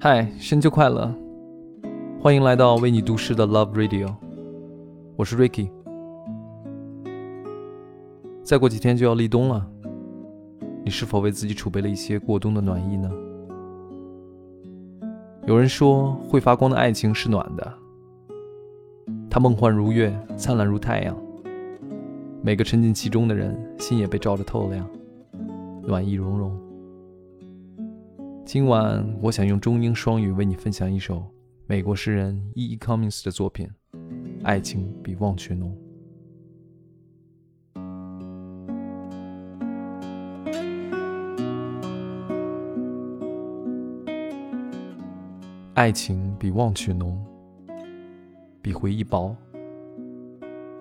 嗨，深秋快乐！欢迎来到为你读诗的 Love Radio，我是 Ricky。再过几天就要立冬了，你是否为自己储备了一些过冬的暖意呢？有人说，会发光的爱情是暖的，它梦幻如月，灿烂如太阳。每个沉浸其中的人，心也被照得透亮，暖意融融。今晚，我想用中英双语为你分享一首美国诗人 E. E. Cummings 的作品《爱情比忘却浓》。爱情比忘却浓，比回忆薄，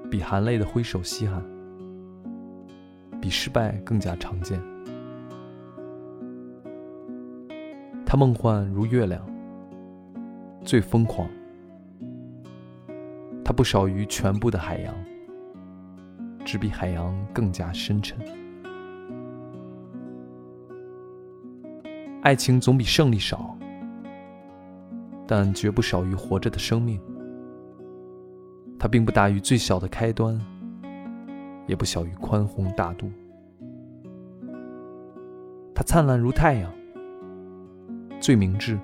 比含泪的挥手稀罕，比失败更加常见。它梦幻如月亮，最疯狂。它不少于全部的海洋，只比海洋更加深沉。爱情总比胜利少。但绝不少于活着的生命。它并不大于最小的开端，也不小于宽宏大度。它灿烂如太阳，最明智。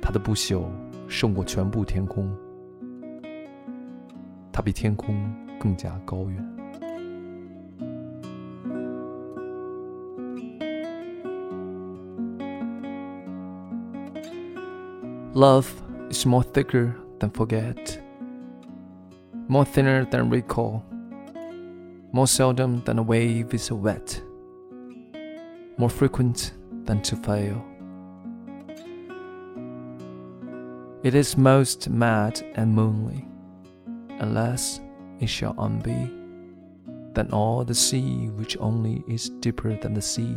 它的不朽胜过全部天空，它比天空更加高远。Love is more thicker than forget, more thinner than recall, more seldom than a wave is wet, more frequent than to fail. It is most mad and moonly, unless it shall unbe, than all the sea which only is deeper than the sea.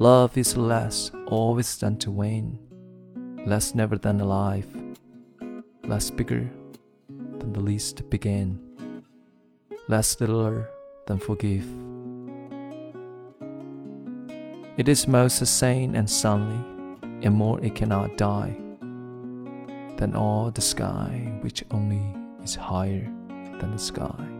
Love is less always than to wane, less never than alive, less bigger than the least began, less littler than forgive. It is most sane and sunny, and more it cannot die than all the sky which only is higher than the sky.